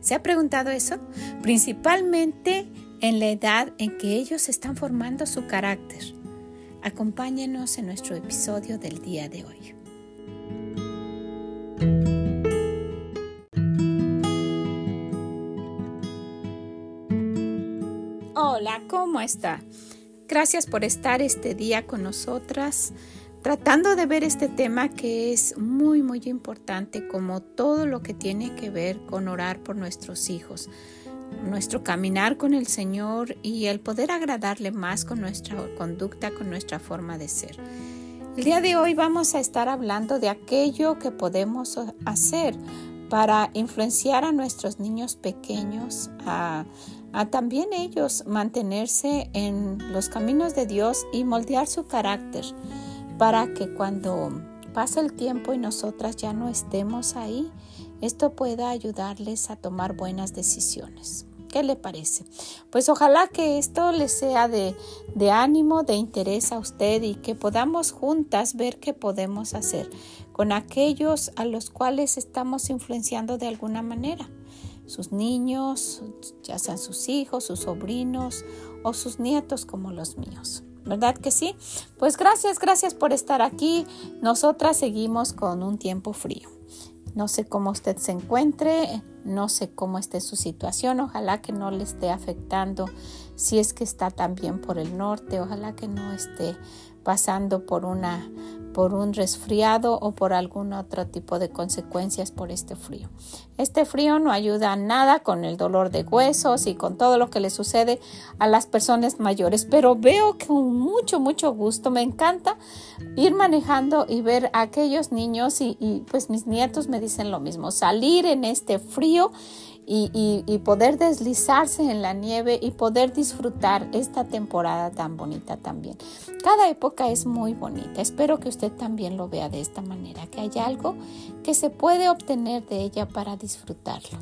¿Se ha preguntado eso? Principalmente en la edad en que ellos están formando su carácter. Acompáñenos en nuestro episodio del día de hoy. Hola, ¿cómo está? Gracias por estar este día con nosotras tratando de ver este tema que es muy muy importante como todo lo que tiene que ver con orar por nuestros hijos, nuestro caminar con el Señor y el poder agradarle más con nuestra conducta, con nuestra forma de ser. El día de hoy vamos a estar hablando de aquello que podemos hacer para influenciar a nuestros niños pequeños a, también ellos mantenerse en los caminos de Dios y moldear su carácter para que cuando pase el tiempo y nosotras ya no estemos ahí, esto pueda ayudarles a tomar buenas decisiones. ¿Qué le parece? Pues ojalá que esto les sea de, de, ánimo, de interés a usted y que podamos juntas ver qué podemos hacer con aquellos a los cuales estamos influenciando de alguna manera. Sus niños, ya sean sus hijos, sus sobrinos o sus nietos como los míos. ¿Verdad que sí? Pues gracias, gracias por estar aquí. Nosotras seguimos con un tiempo frío. No sé cómo usted se encuentre, no sé cómo esté su situación, ojalá que no le esté afectando si es que está también por el norte, ojalá que no esté pasando por una por un resfriado o por algún otro tipo de consecuencias por este frío. Este frío no ayuda a nada con el dolor de huesos y con todo lo que le sucede a las personas mayores, pero veo que con mucho, mucho gusto me encanta ir manejando y ver a aquellos niños y, y pues mis nietos me dicen lo mismo, salir en este frío y, poder deslizarse en la nieve y poder disfrutar esta temporada tan bonita también. Cada época es muy bonita. Espero que usted también lo vea de esta manera, que hay algo que se puede obtener de ella para disfrutarlo.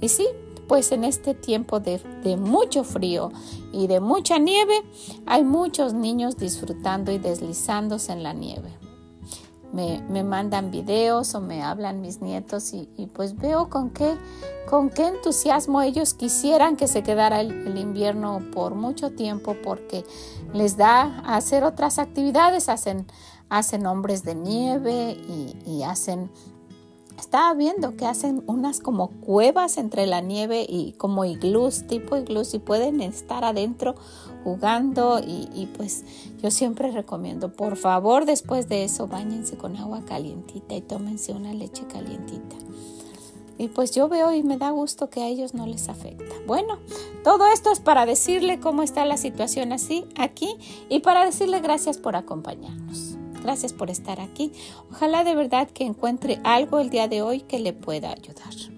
Y sí, pues en este tiempo de, mucho frío y de mucha nieve, hay muchos niños disfrutando y deslizándose en la nieve me, me, mandan videos o me hablan mis nietos y, pues veo con qué, con qué entusiasmo ellos quisieran que se quedara el, invierno por mucho tiempo porque les da a hacer otras actividades, hacen, hacen hombres de nieve y, y hacen estaba viendo que hacen unas como cuevas entre la nieve y como iglús, tipo iglús, y pueden estar adentro jugando y, pues yo siempre recomiendo, por favor, después de eso, bañense con agua calientita y tómense una leche calientita. Y pues yo veo y me da gusto que a ellos no les afecta. Bueno, todo esto es para decirle cómo está la situación así aquí y para decirle gracias por acompañarnos. Gracias por estar aquí. Ojalá de verdad que encuentre algo el día de hoy que le pueda ayudar.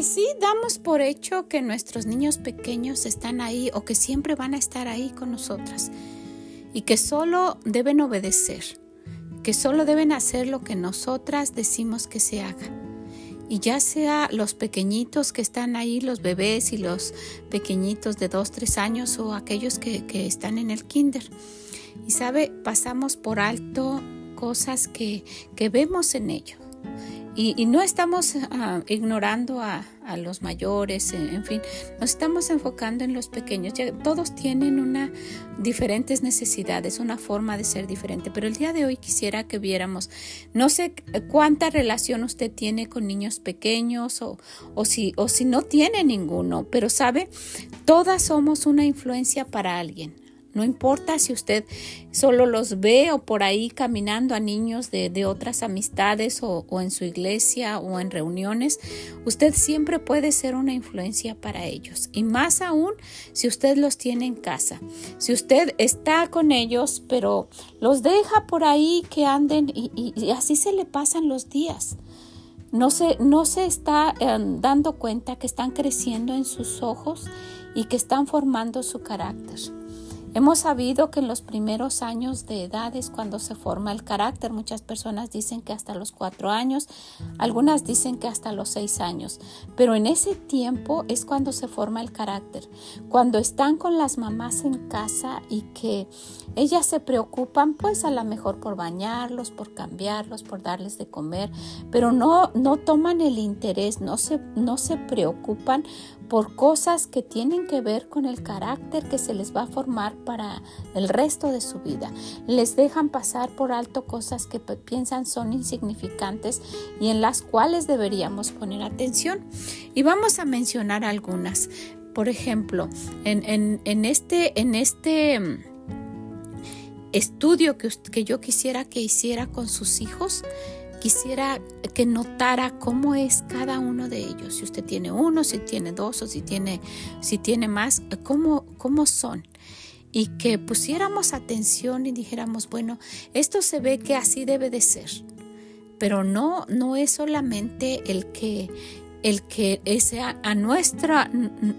Y sí, damos por hecho que nuestros niños pequeños están ahí o que siempre van a estar ahí con nosotras y que solo deben obedecer, que solo deben hacer lo que nosotras decimos que se haga y ya sea los pequeñitos que están ahí, los bebés y los pequeñitos de 2, 3 años o aquellos que, están en el kinder. Y sabe, pasamos por alto cosas que, que vemos en ellos. Y, no estamos ah, ignorando a, los mayores, en, fin, nos estamos enfocando en los pequeños. todos tienen una diferentes necesidades, una forma de ser diferente, pero el día de hoy quisiera que viéramos, no sé cuánta relación usted tiene con niños pequeños o, o, si, o si no tiene ninguno, pero sabe, todas somos una influencia para alguien No importa si usted solo los ve o por ahí caminando a niños de, otras amistades o, en su iglesia o en reuniones, usted siempre puede ser una influencia para ellos. Y más aún si usted los tiene en casa. Si usted está con ellos, pero los deja por ahí que anden y, así se le pasan los días. No se, no se está em, dando cuenta que están creciendo en sus ojos y que están formando su carácter. Hemos sabido que en los primeros años de edad es cuando se forma el carácter. Muchas personas dicen que hasta los cuatro años, algunas dicen que hasta los seis años, pero en ese tiempo es cuando se forma el carácter. Cuando están con las mamás en casa y que ellas se preocupan pues a lo mejor por bañarlos, por cambiarlos, por darles de comer, pero no, no toman el interés, no se, no se preocupan por cosas que tienen que ver con el carácter que se les va a formar para el resto de su vida. Les dejan pasar por alto cosas que piensan son insignificantes y en las cuales deberíamos poner atención. Y vamos a mencionar algunas. Por ejemplo, en, este, en este mm, estudio que, que yo quisiera que hiciera con sus hijos, quisiera que notara cómo es cada uno de ellos. Si usted tiene uno, si tiene dos o si tiene, si tiene más, cómo, cómo son. Y que pusiéramos atención y dijéramos, bueno, esto se ve que así debe de ser. Pero no, no es solamente el que el que sea a nuestra,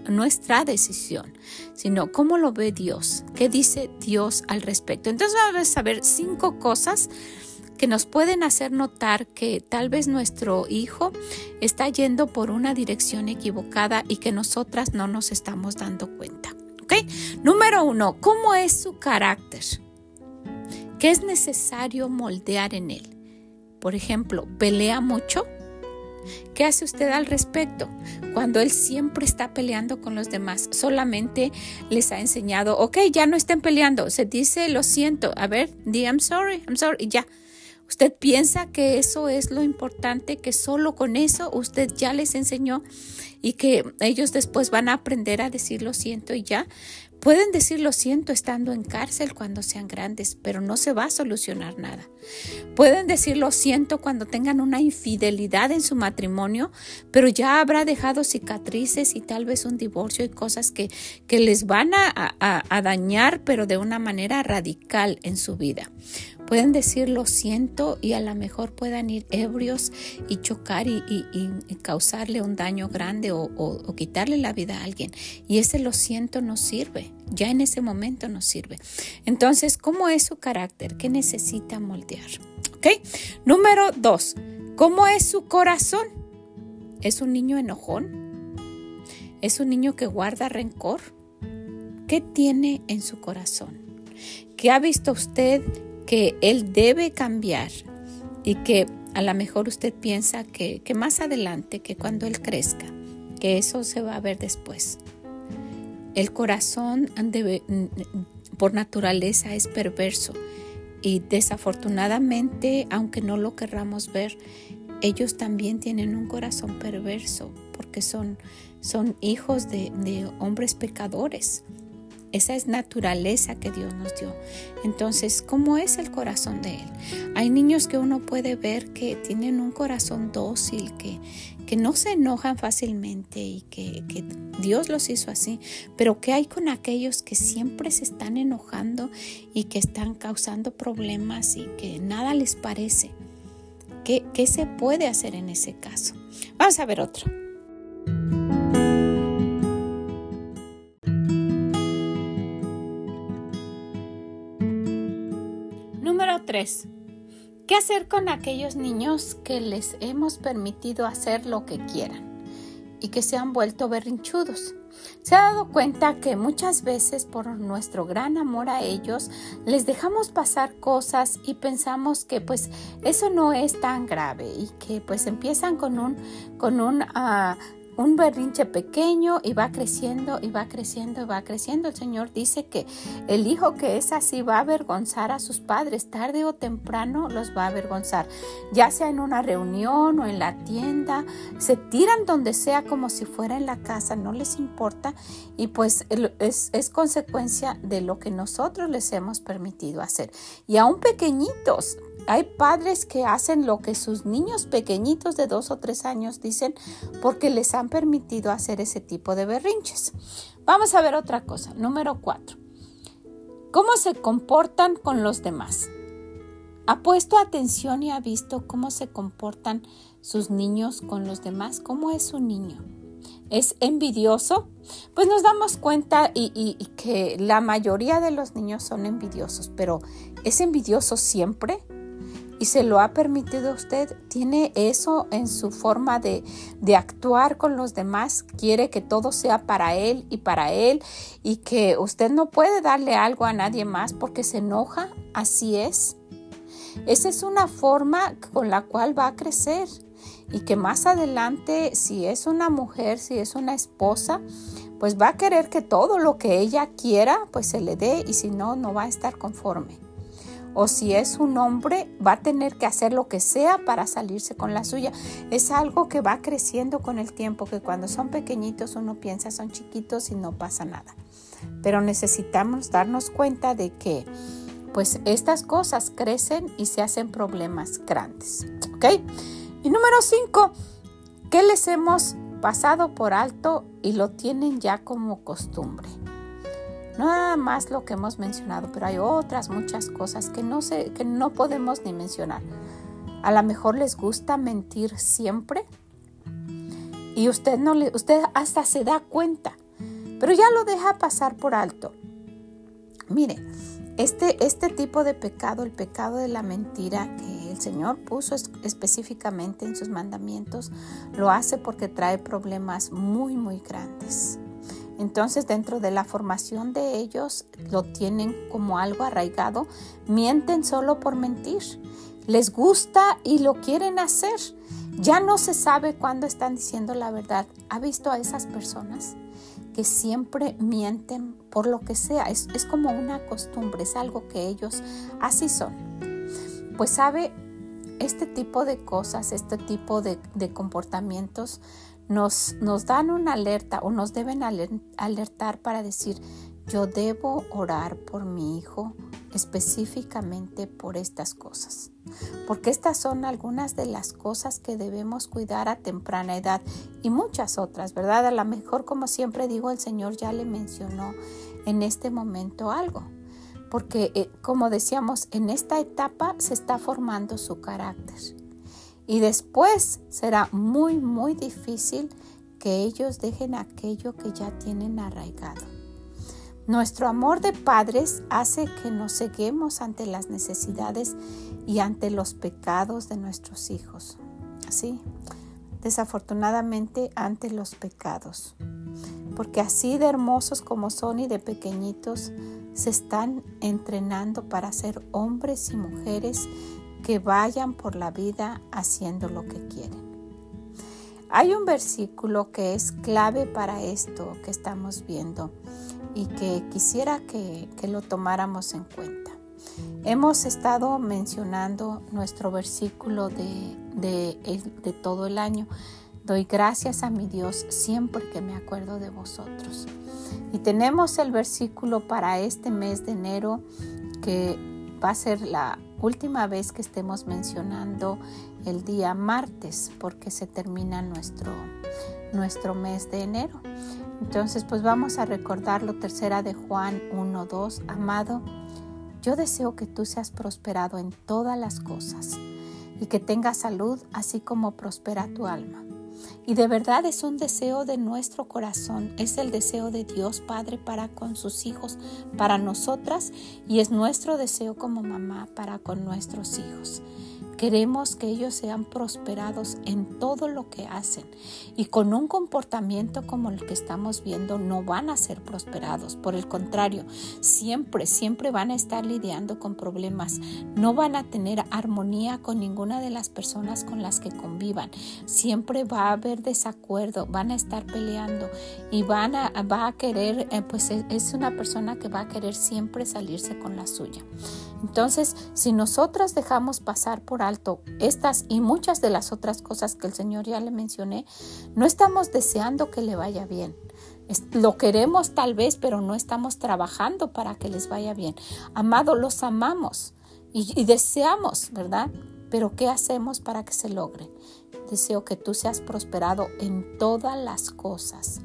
nuestra decisión, sino cómo lo ve Dios, qué dice Dios al respecto. Entonces vamos a ver cinco cosas que nos pueden hacer notar que tal vez nuestro hijo está yendo por una dirección equivocada y que nosotras no nos estamos dando cuenta. Número uno, ¿cómo es su carácter? ¿Qué es necesario moldear en él? Por ejemplo, ¿pelea mucho? ¿Qué hace usted al respecto? Cuando él siempre está peleando con los demás, solamente les ha enseñado, ok, ya no estén peleando, se dice lo siento, a ver, di I'm sorry, I'm sorry, y ya. ¿Usted piensa que eso es lo importante, que solo con eso usted ya les enseñó y que ellos después van a aprender a decir lo siento y ya? Pueden decir lo siento estando en cárcel cuando sean grandes, pero no se va a solucionar nada. Pueden decir lo siento cuando tengan una infidelidad en su matrimonio, pero ya habrá dejado cicatrices y tal vez un divorcio y cosas que, que les van a, a dañar, pero de una manera radical en su vida. Pueden decir lo siento y a lo mejor puedan ir ebrios y chocar y, causarle un daño grande o, quitarle la vida a alguien. Y ese lo siento no sirve, ya en ese momento no sirve. Entonces, ¿cómo es su carácter? ¿Qué necesita moldear? ¿Ok? Número dos, ¿cómo es su corazón? ¿Es un niño enojón? ¿Es un niño que guarda rencor? ¿Qué tiene en su corazón? ¿Qué ha visto usted que él debe cambiar y que a lo mejor usted piensa que, más adelante, que cuando él crezca, que eso se va a ver después. El corazón debe, por naturaleza es perverso y desafortunadamente, aunque no lo querramos ver, ellos también tienen un corazón perverso porque son, son hijos de, de hombres pecadores. Esa es naturaleza que Dios nos dio. Entonces, ¿cómo es el corazón de Él? Hay niños que uno puede ver que tienen un corazón dócil, que, que no se enojan fácilmente y que, que, Dios los hizo así. Pero ¿qué hay con aquellos que siempre se están enojando y que están causando problemas y que nada les parece? ¿Qué, qué se puede hacer en ese caso? Vamos a ver otro. ¿Qué hacer con aquellos niños que les hemos permitido hacer lo que quieran y que se han vuelto berrinchudos? Se ha dado cuenta que muchas veces por nuestro gran amor a ellos les dejamos pasar cosas y pensamos que pues eso no es tan grave y que pues empiezan con un con un ah, un berrinche pequeño y va creciendo y va creciendo y va creciendo. El Señor dice que el hijo que es así va a avergonzar a sus padres, tarde o temprano los va a avergonzar, ya sea en una reunión o en la tienda, se tiran donde sea como si fuera en la casa, no les importa y pues es, es consecuencia de lo que nosotros les hemos permitido hacer. Y aún pequeñitos, hay padres que hacen lo que sus niños pequeñitos de dos o tres años dicen porque les han permitido hacer ese tipo de berrinches. Vamos a ver otra cosa. Número cuatro. ¿Cómo se comportan con los demás? ¿Ha puesto atención y ha visto cómo se comportan sus niños con los demás? ¿Cómo es un niño? ¿Es envidioso? Pues nos damos cuenta y que la mayoría de los niños son envidiosos, pero ¿es envidioso siempre? Y se lo ha permitido usted, tiene eso en su forma de, de, actuar con los demás, quiere que todo sea para él y para él y que usted no puede darle algo a nadie más porque se enoja, así es. Esa es una forma con la cual va a crecer y que más adelante, si es una mujer, si es una esposa, pues va a querer que todo lo que ella quiera, pues se le dé y si no, no va a estar conforme o si es un hombre, va a tener que hacer lo que sea para salirse con la suya. Es algo que va creciendo con el tiempo, que cuando son pequeñitos uno piensa son chiquitos y no pasa nada. Pero necesitamos darnos cuenta de que pues estas cosas crecen y se hacen problemas grandes. ¿Ok? Y número cinco, ¿qué les hemos pasado por alto y lo tienen ya como costumbre? Nada más lo que hemos mencionado, pero hay otras muchas cosas que no, sé, que no podemos ni mencionar. A lo mejor les gusta mentir siempre y usted, no le, usted hasta se da cuenta, pero ya lo deja pasar por alto. Mire, este, este tipo de pecado, el pecado de la mentira que el Señor puso específicamente en sus mandamientos, lo hace porque trae problemas muy, muy grandes. Entonces dentro de la formación de ellos lo tienen como algo arraigado, mienten solo por mentir, les gusta y lo quieren hacer. Ya no se sabe cuándo están diciendo la verdad. ¿Ha visto a esas personas que siempre mienten por lo que sea? Es, como una costumbre, es algo que ellos así son. Pues sabe, este tipo de cosas, este tipo de, comportamientos nos, nos dan una alerta o nos deben alertar para decir, yo debo orar por mi hijo específicamente por estas cosas. Porque estas son algunas de las cosas que debemos cuidar a temprana edad y muchas otras, ¿verdad? A lo mejor, como siempre digo, el Señor ya le mencionó en este momento algo. Porque, eh, como decíamos, en esta etapa se está formando su carácter. Y después será muy, muy difícil que ellos dejen aquello que ya tienen arraigado. Nuestro amor de padres hace que nos ceguemos ante las necesidades y ante los pecados de nuestros hijos. Así, desafortunadamente ante los pecados. Porque así de hermosos como son y de pequeñitos, se están entrenando para ser hombres y mujeres que vayan por la vida haciendo lo que quieren. Hay un versículo que es clave para esto que estamos viendo y que quisiera que, lo tomáramos en cuenta. Hemos estado mencionando nuestro versículo de, de todo el año. Doy gracias a mi Dios siempre que me acuerdo de vosotros. Y tenemos el versículo para este mes de enero que va a ser la última vez que estemos mencionando el día martes porque se termina nuestro, nuestro mes de enero. Entonces, pues vamos a recordarlo, tercera de Juan 1.2, amado, yo deseo que tú seas prosperado en todas las cosas y que tengas salud así como prospera tu alma. Y de verdad es un deseo de nuestro corazón, es el deseo de Dios Padre para con sus hijos, para nosotras, y es nuestro deseo como mamá para con nuestros hijos Queremos que ellos sean prosperados en todo lo que hacen y con un comportamiento como el que estamos viendo no van a ser prosperados. Por el contrario, siempre, siempre van a estar lidiando con problemas. No van a tener armonía con ninguna de las personas con las que convivan. Siempre va a haber desacuerdo, van a estar peleando y van a, va a querer, eh, pues es una persona que va a querer siempre salirse con la suya. Entonces, si nosotras dejamos pasar por alto estas y muchas de las otras cosas que el Señor ya le mencioné, no estamos deseando que le vaya bien. Lo queremos tal vez, pero no estamos trabajando para que les vaya bien. Amado, los amamos y, y deseamos, ¿verdad? Pero ¿qué hacemos para que se logre? Deseo que tú seas prosperado en todas las cosas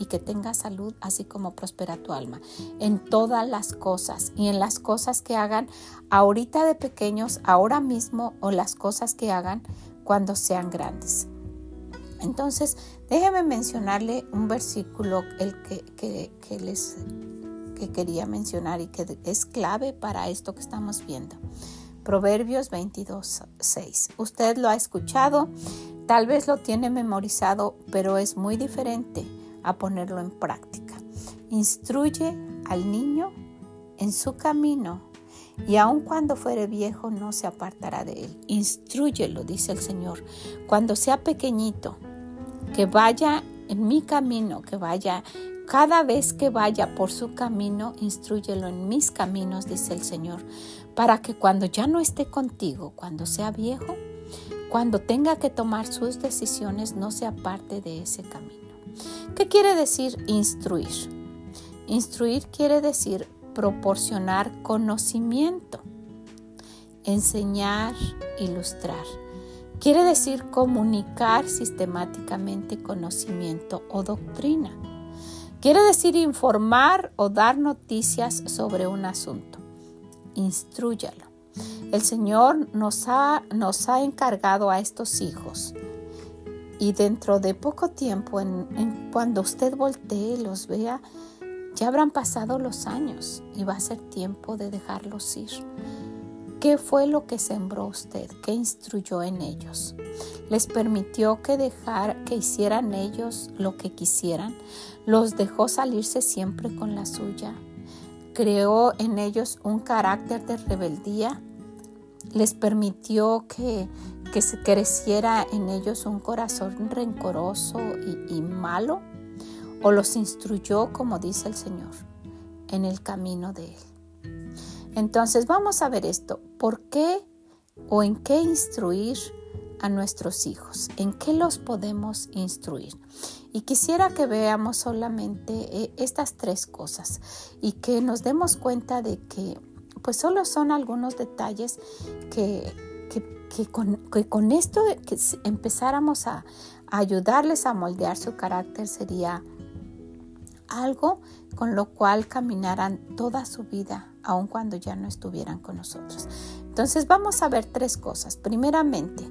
y que tenga salud, así como prospera tu alma, en todas las cosas y en las cosas que hagan ahorita de pequeños, ahora mismo, o las cosas que hagan cuando sean grandes. Entonces, déjeme mencionarle un versículo el que, les que quería mencionar y que es clave para esto que estamos viendo. Proverbios 22, 6. Usted lo ha escuchado, tal vez lo tiene memorizado, pero es muy diferente a ponerlo en práctica. Instruye al niño en su camino y aun cuando fuere viejo no se apartará de él. Instruyelo, dice el Señor, cuando sea pequeñito, que vaya en mi camino, que vaya cada vez que vaya por su camino, instruyelo en mis caminos, dice el Señor, para que cuando ya no esté contigo, cuando sea viejo, cuando tenga que tomar sus decisiones, no se aparte de ese camino. ¿Qué quiere decir instruir? Instruir quiere decir proporcionar conocimiento, enseñar, ilustrar. Quiere decir comunicar sistemáticamente conocimiento o doctrina. Quiere decir informar o dar noticias sobre un asunto. Instruyalo. El Señor nos ha, nos ha encargado a estos hijos y dentro de poco tiempo, en, cuando usted voltee y los vea, ya habrán pasado los años y va a ser tiempo de dejarlos ir. ¿Qué fue lo que sembró usted? ¿Qué instruyó en ellos? ¿Les permitió que dejar que hicieran ellos lo que quisieran? ¿Los dejó salirse siempre con la suya? ¿Creó en ellos un carácter de rebeldía? ¿Les permitió que que se creciera en ellos un corazón rencoroso y, malo, o los instruyó, como dice el Señor, en el camino de Él. Entonces vamos a ver esto, ¿por qué o en qué instruir a nuestros hijos? ¿En qué los podemos instruir? Y quisiera que veamos solamente eh, estas tres cosas y que nos demos cuenta de que pues solo son algunos detalles que que con, esto que empezáramos a, ayudarles a moldear su carácter sería algo con lo cual caminaran toda su vida, aun cuando ya no estuvieran con nosotros. Entonces vamos a ver tres cosas. Primeramente,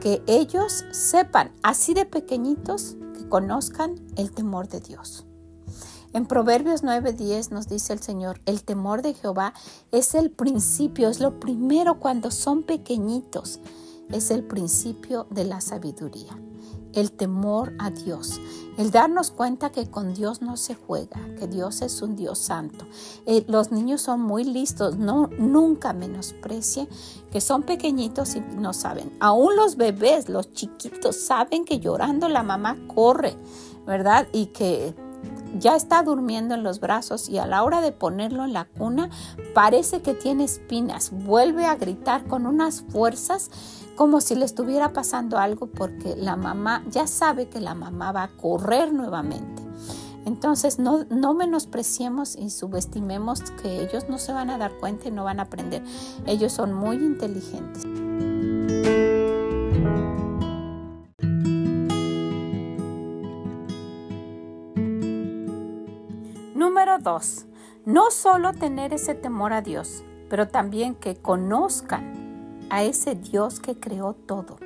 que ellos sepan, así de pequeñitos, que conozcan el temor de Dios. En Proverbios 9:10 nos dice el Señor, el temor de Jehová es el principio, es lo primero cuando son pequeñitos, es el principio de la sabiduría. El temor a Dios, el darnos cuenta que con Dios no se juega, que Dios es un Dios santo. Eh, los niños son muy listos, no, nunca menosprecie que son pequeñitos y no saben. Aún los bebés, los chiquitos, saben que llorando la mamá corre, ¿verdad? Y que ya está durmiendo en los brazos y a la hora de ponerlo en la cuna parece que tiene espinas. Vuelve a gritar con unas fuerzas como si le estuviera pasando algo porque la mamá ya sabe que la mamá va a correr nuevamente. Entonces no, no menospreciemos y subestimemos que ellos no se van a dar cuenta y no van a aprender. Ellos son muy inteligentes. Número 2. No solo tener ese temor a Dios, pero también que conozcan a ese Dios que creó todo,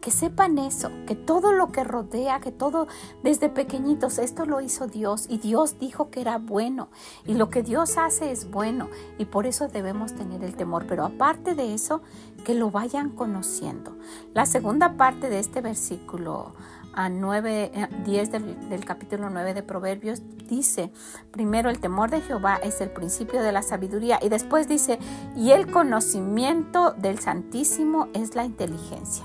que sepan eso, que todo lo que rodea, que todo desde pequeñitos, esto lo hizo Dios y Dios dijo que era bueno y lo que Dios hace es bueno y por eso debemos tener el temor. Pero aparte de eso, que lo vayan conociendo. La segunda parte de este versículo a 9, 10 eh, del, del, capítulo 9 de Proverbios dice, primero el temor de Jehová es el principio de la sabiduría y después dice, y el conocimiento del Santísimo es la inteligencia.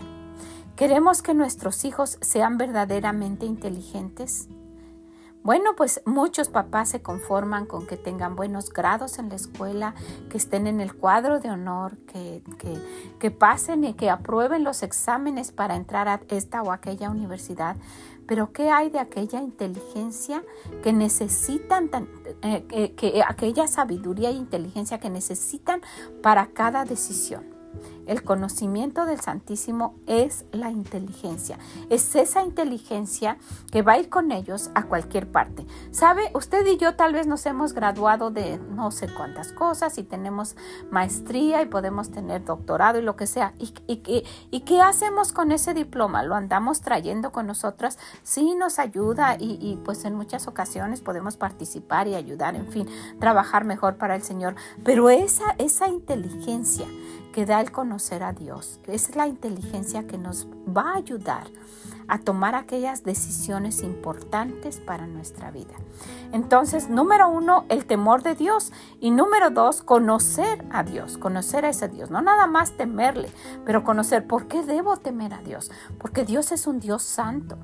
¿Queremos que nuestros hijos sean verdaderamente inteligentes? Bueno, pues muchos papás se conforman con que tengan buenos grados en la escuela, que estén en el cuadro de honor, que, que, pasen y que aprueben los exámenes para entrar a esta o aquella universidad. Pero ¿qué hay de aquella inteligencia que necesitan, eh, que aquella sabiduría e inteligencia que necesitan para cada decisión? El conocimiento del Santísimo es la inteligencia. Es esa inteligencia que va a ir con ellos a cualquier parte. ¿Sabe? Usted y yo tal vez nos hemos graduado de no sé cuántas cosas y tenemos maestría y podemos tener doctorado y lo que sea. ¿Y, y, qué hacemos con ese diploma? ¿Lo andamos trayendo con nosotras? Sí, nos ayuda y, y pues en muchas ocasiones podemos participar y ayudar, en fin, trabajar mejor para el Señor. Pero esa, esa inteligencia que da el conocer a Dios. Es la inteligencia que nos va a ayudar a tomar aquellas decisiones importantes para nuestra vida. Entonces, número uno, el temor de Dios. Y número dos, conocer a Dios, conocer a ese Dios. No nada más temerle, pero conocer por qué debo temer a Dios. Porque Dios es un Dios santo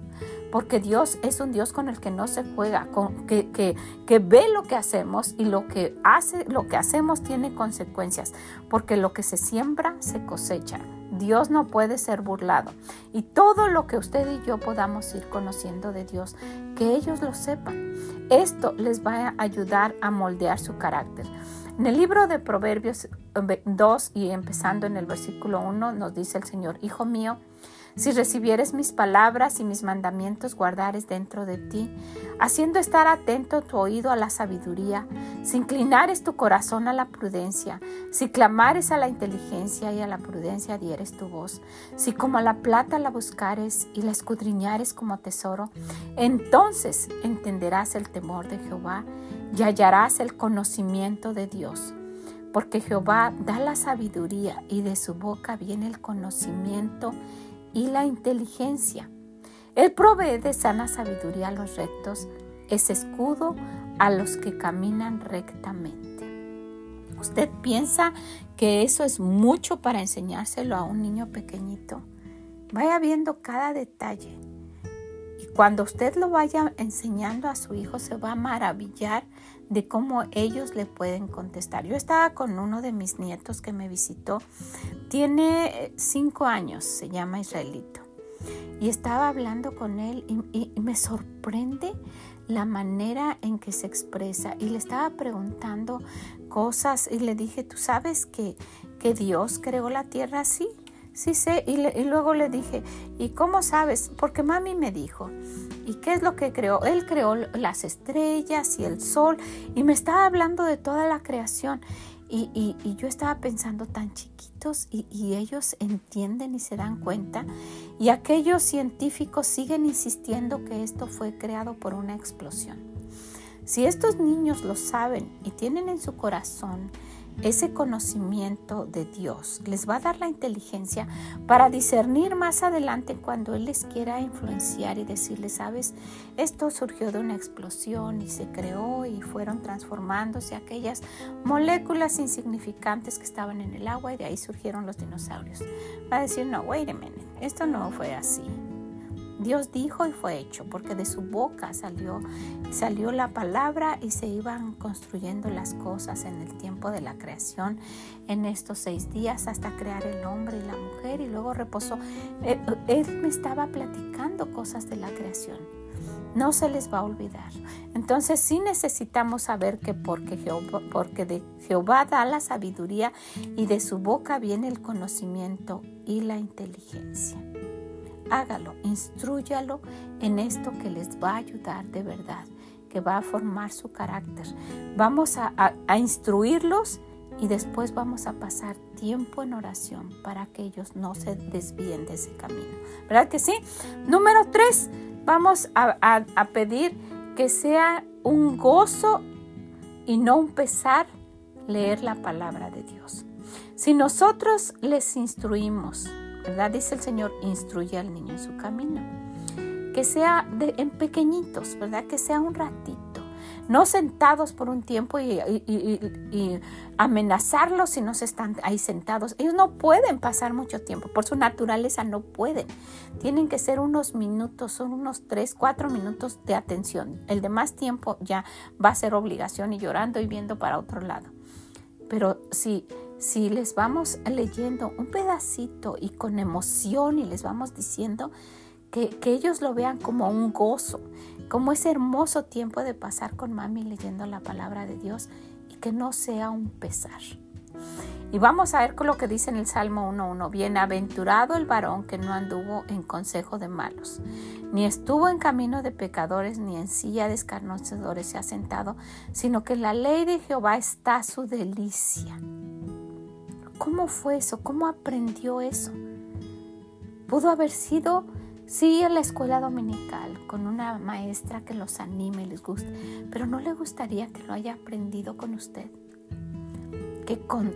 porque Dios es un Dios con el que no se juega, con, que, que, que, ve lo que hacemos y lo que hace, lo que hacemos tiene consecuencias, porque lo que se siembra se cosecha. Dios no puede ser burlado. Y todo lo que usted y yo podamos ir conociendo de Dios, que ellos lo sepan. Esto les va a ayudar a moldear su carácter. En el libro de Proverbios 2 y empezando en el versículo 1 nos dice el Señor, Hijo mío, si recibieres mis palabras y mis mandamientos guardares dentro de ti, haciendo estar atento tu oído a la sabiduría, si inclinares tu corazón a la prudencia, si clamares a la inteligencia y a la prudencia dieres tu voz, si como a la plata la buscares y la escudriñares como tesoro, entonces entenderás el temor de Jehová y hallarás el conocimiento de Dios. Porque Jehová da la sabiduría y de su boca viene el conocimiento y la inteligencia. Él provee de sana sabiduría a los rectos, es escudo a los que caminan rectamente. ¿Usted piensa que eso es mucho para enseñárselo a un niño pequeñito? Vaya viendo cada detalle. Cuando usted lo vaya enseñando a su hijo, se va a maravillar de cómo ellos le pueden contestar. Yo estaba con uno de mis nietos que me visitó, tiene eh, cinco años, se llama Israelito, y estaba hablando con él y, me sorprende la manera en que se expresa y le estaba preguntando cosas y le dije, ¿tú sabes que, que Dios creó la tierra así? Sí sé, y, y, luego le dije, ¿y cómo sabes? Porque mami me dijo, ¿y qué es lo que creó? Él creó las estrellas y el sol, y me estaba hablando de toda la creación, y, y, yo estaba pensando tan chiquitos, y, y ellos entienden y se dan cuenta, y aquellos científicos siguen insistiendo que esto fue creado por una explosión. Si estos niños lo saben y tienen en su corazón ese conocimiento de Dios les va a dar la inteligencia para discernir más adelante cuando Él les quiera influenciar y decirles, sabes, esto surgió de una explosión y se creó y fueron transformándose aquellas moléculas insignificantes que estaban en el agua y de ahí surgieron los dinosaurios. Va a decir, no, wait a minute, esto no fue así. Dios dijo y fue hecho, porque de su boca salió, salió la palabra y se iban construyendo las cosas en el tiempo de la creación, en estos seis días hasta crear el hombre y la mujer y luego reposó. Eh, él, me estaba platicando cosas de la creación. No se les va a olvidar. Entonces sí necesitamos saber que porque, Jehová, porque de Jehová da la sabiduría y de su boca viene el conocimiento y la inteligencia hágalo, instruyalo en esto que les va a ayudar de verdad, que va a formar su carácter. Vamos a, instruirlos y después vamos a pasar tiempo en oración para que ellos no se desvíen de ese camino. ¿Verdad que sí? Número tres, vamos a, a pedir que sea un gozo y no un pesar leer la palabra de Dios. Si nosotros les instruimos, ¿verdad? Dice el Señor, instruye al niño en su camino. Que sea en pequeñitos, ¿verdad? Que sea un ratito no sentados por un tiempo y, amenazarlos si no se están ahí sentados. Ellos no pueden pasar mucho tiempo, por su naturaleza no pueden. Tienen que ser unos minutos, son unos tres, cuatro minutos de atención. El demás tiempo ya va a ser obligación y llorando y viendo para otro lado. Pero si, si les vamos leyendo un pedacito y con emoción y les vamos diciendo, que, ellos lo vean como un gozo, como ese hermoso tiempo de pasar con mami leyendo la palabra de Dios y que no sea un pesar. Y vamos a ver con lo que dice en el Salmo 1.1. Bienaventurado el varón que no anduvo en consejo de malos, ni estuvo en camino de pecadores, ni en silla de escarnecedores se ha sentado, sino que la ley de Jehová está su delicia. ¿Cómo fue eso? ¿Cómo aprendió eso? Pudo haber sido Sí, en la escuela dominical, con una maestra que los anime y les guste, pero no le gustaría que lo haya aprendido con usted. Que con,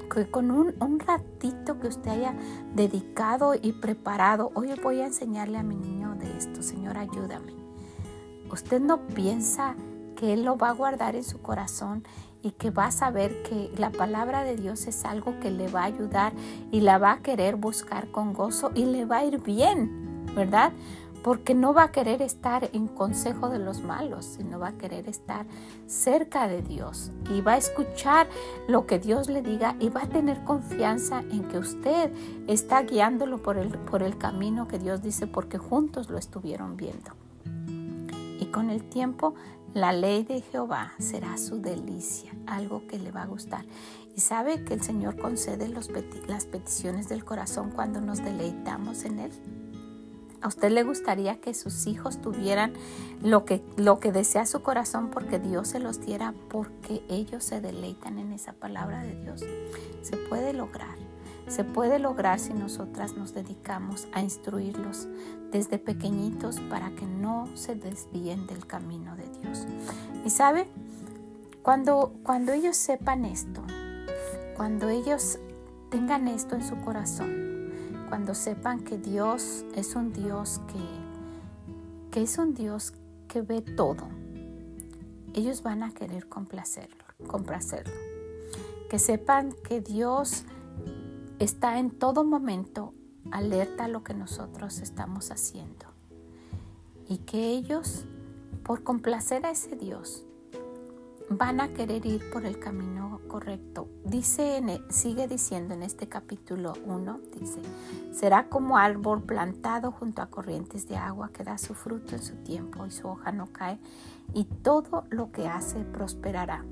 un, un, ratito que usted haya dedicado y preparado, hoy voy a enseñarle a mi niño de esto, Señor, ayúdame. Usted no piensa que Él lo va a guardar en su corazón y que va a saber que la palabra de Dios es algo que le va a ayudar y la va a querer buscar con gozo y le va a ir bien ¿verdad? Porque no va a querer estar en consejo de los malos, sino va a querer estar cerca de Dios y va a escuchar lo que Dios le diga y va a tener confianza en que usted está guiándolo por el, por el camino que Dios dice porque juntos lo estuvieron viendo. Y con el tiempo la ley de Jehová será su delicia, algo que le va a gustar. Y sabe que el Señor concede las peticiones del corazón cuando nos deleitamos en Él. ¿A usted le gustaría que sus hijos tuvieran lo que, lo que desea su corazón porque Dios se los diera porque ellos se deleitan en esa palabra de Dios? Se puede lograr. Se puede lograr si nosotras nos dedicamos a instruirlos desde pequeñitos para que no se desvíen del camino de Dios. Y sabe, cuando, cuando ellos sepan esto, cuando ellos tengan esto en su corazón, cuando sepan que Dios es un Dios que, que es un Dios que ve todo, ellos van a querer complacerlo, complacerlo. Que sepan que Dios está en todo momento alerta a lo que nosotros estamos haciendo. Y que ellos, por complacer a ese Dios, van a querer ir por el camino correcto. Dice, e, sigue diciendo en este capítulo 1, dice, será como árbol plantado junto a corrientes de agua que da su fruto en su tiempo y su hoja no cae y todo lo que hace prosperará.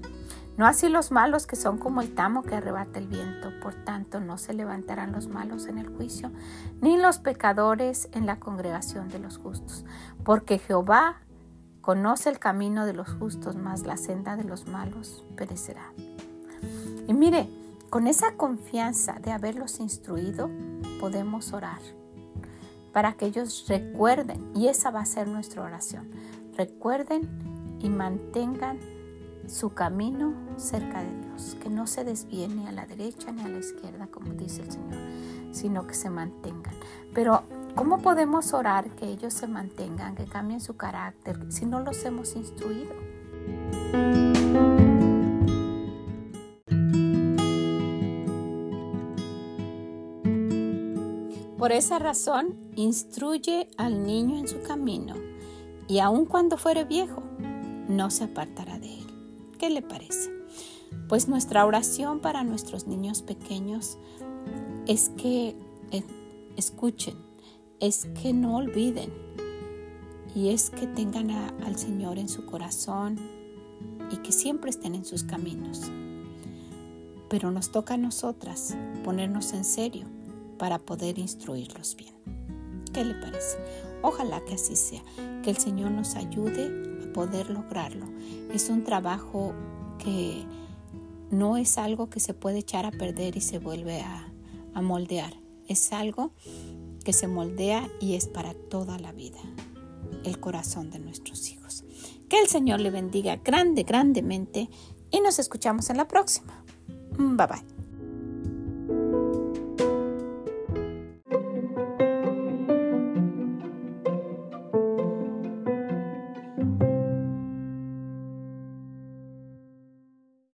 No así los malos que son como el tamo que arrebata el viento, por tanto no se levantarán los malos en el juicio, ni los pecadores en la congregación de los justos, porque Jehová Conoce el camino de los justos, mas la senda de los malos perecerá. Y mire, con esa confianza de haberlos instruido, podemos orar para que ellos recuerden, y esa va a ser nuestra oración, recuerden y mantengan su camino cerca de Dios, que no se desvíen a la derecha ni a la izquierda, como dice el Señor, sino que se mantengan. Pero ¿Cómo podemos orar que ellos se mantengan, que cambien su carácter, si no los hemos instruido? Por esa razón, instruye al niño en su camino, y aun cuando fuere viejo, no se apartará de él. ¿Qué le parece? Pues nuestra oración para nuestros niños pequeños es que eh, escuchen es que no olviden y es que tengan al Señor en su corazón y que siempre estén en sus caminos. Pero nos toca a nosotras ponernos en serio para poder instruirlos bien. ¿Qué le parece? Ojalá que así sea, que el Señor nos ayude poder lograrlo. Es un trabajo que no es algo que se puede echar a perder y se vuelve a, moldear. Es algo que se moldea y es para toda la vida. El corazón de nuestros hijos. Que el Señor le bendiga grande, grandemente y nos escuchamos en la próxima. Bye bye.